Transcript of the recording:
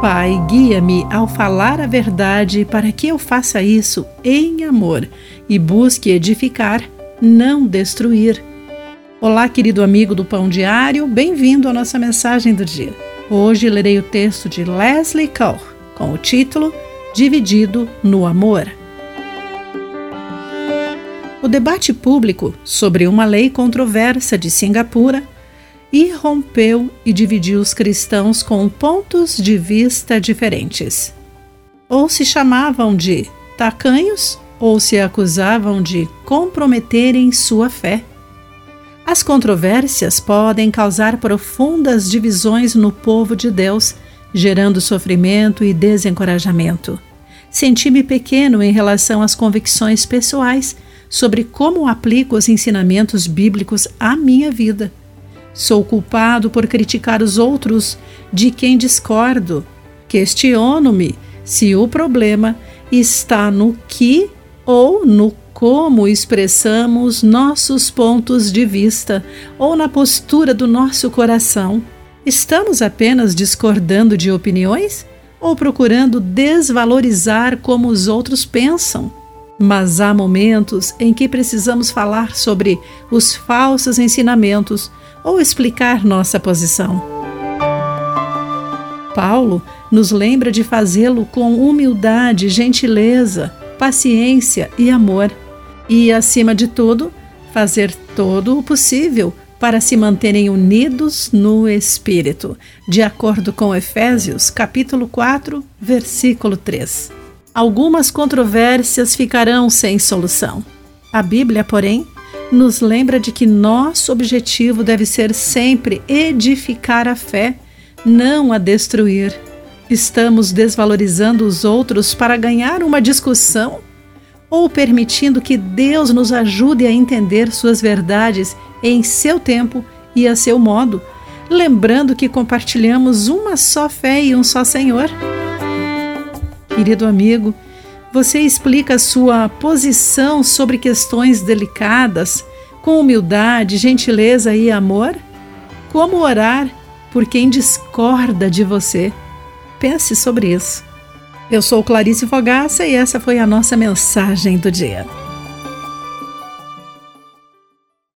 Pai, guia-me ao falar a verdade para que eu faça isso em amor e busque edificar, não destruir. Olá, querido amigo do Pão Diário, bem-vindo à nossa mensagem do dia. Hoje lerei o texto de Leslie Kaur com o título Dividido no Amor. O debate público sobre uma lei controversa de Singapura irrompeu e dividiu os cristãos com pontos de vista diferentes. Ou se chamavam de tacanhos, ou se acusavam de comprometerem sua fé. As controvérsias podem causar profundas divisões no povo de Deus, gerando sofrimento e desencorajamento. Senti-me pequeno em relação às convicções pessoais sobre como aplico os ensinamentos bíblicos à minha vida. Sou culpado por criticar os outros de quem discordo. Questiono-me se o problema está no que ou no como expressamos nossos pontos de vista ou na postura do nosso coração. Estamos apenas discordando de opiniões ou procurando desvalorizar como os outros pensam? Mas há momentos em que precisamos falar sobre os falsos ensinamentos ou explicar nossa posição. Paulo nos lembra de fazê-lo com humildade, gentileza, paciência e amor, e, acima de tudo, fazer todo o possível para se manterem unidos no Espírito, de acordo com Efésios, capítulo 4, versículo 3 algumas controvérsias ficarão sem solução. A Bíblia, porém, nos lembra de que nosso objetivo deve ser sempre edificar a fé, não a destruir. Estamos desvalorizando os outros para ganhar uma discussão? Ou permitindo que Deus nos ajude a entender suas verdades em seu tempo e a seu modo, lembrando que compartilhamos uma só fé e um só Senhor? Querido amigo, você explica sua posição sobre questões delicadas com humildade, gentileza e amor? Como orar por quem discorda de você? Pense sobre isso. Eu sou Clarice Fogaça e essa foi a nossa mensagem do dia.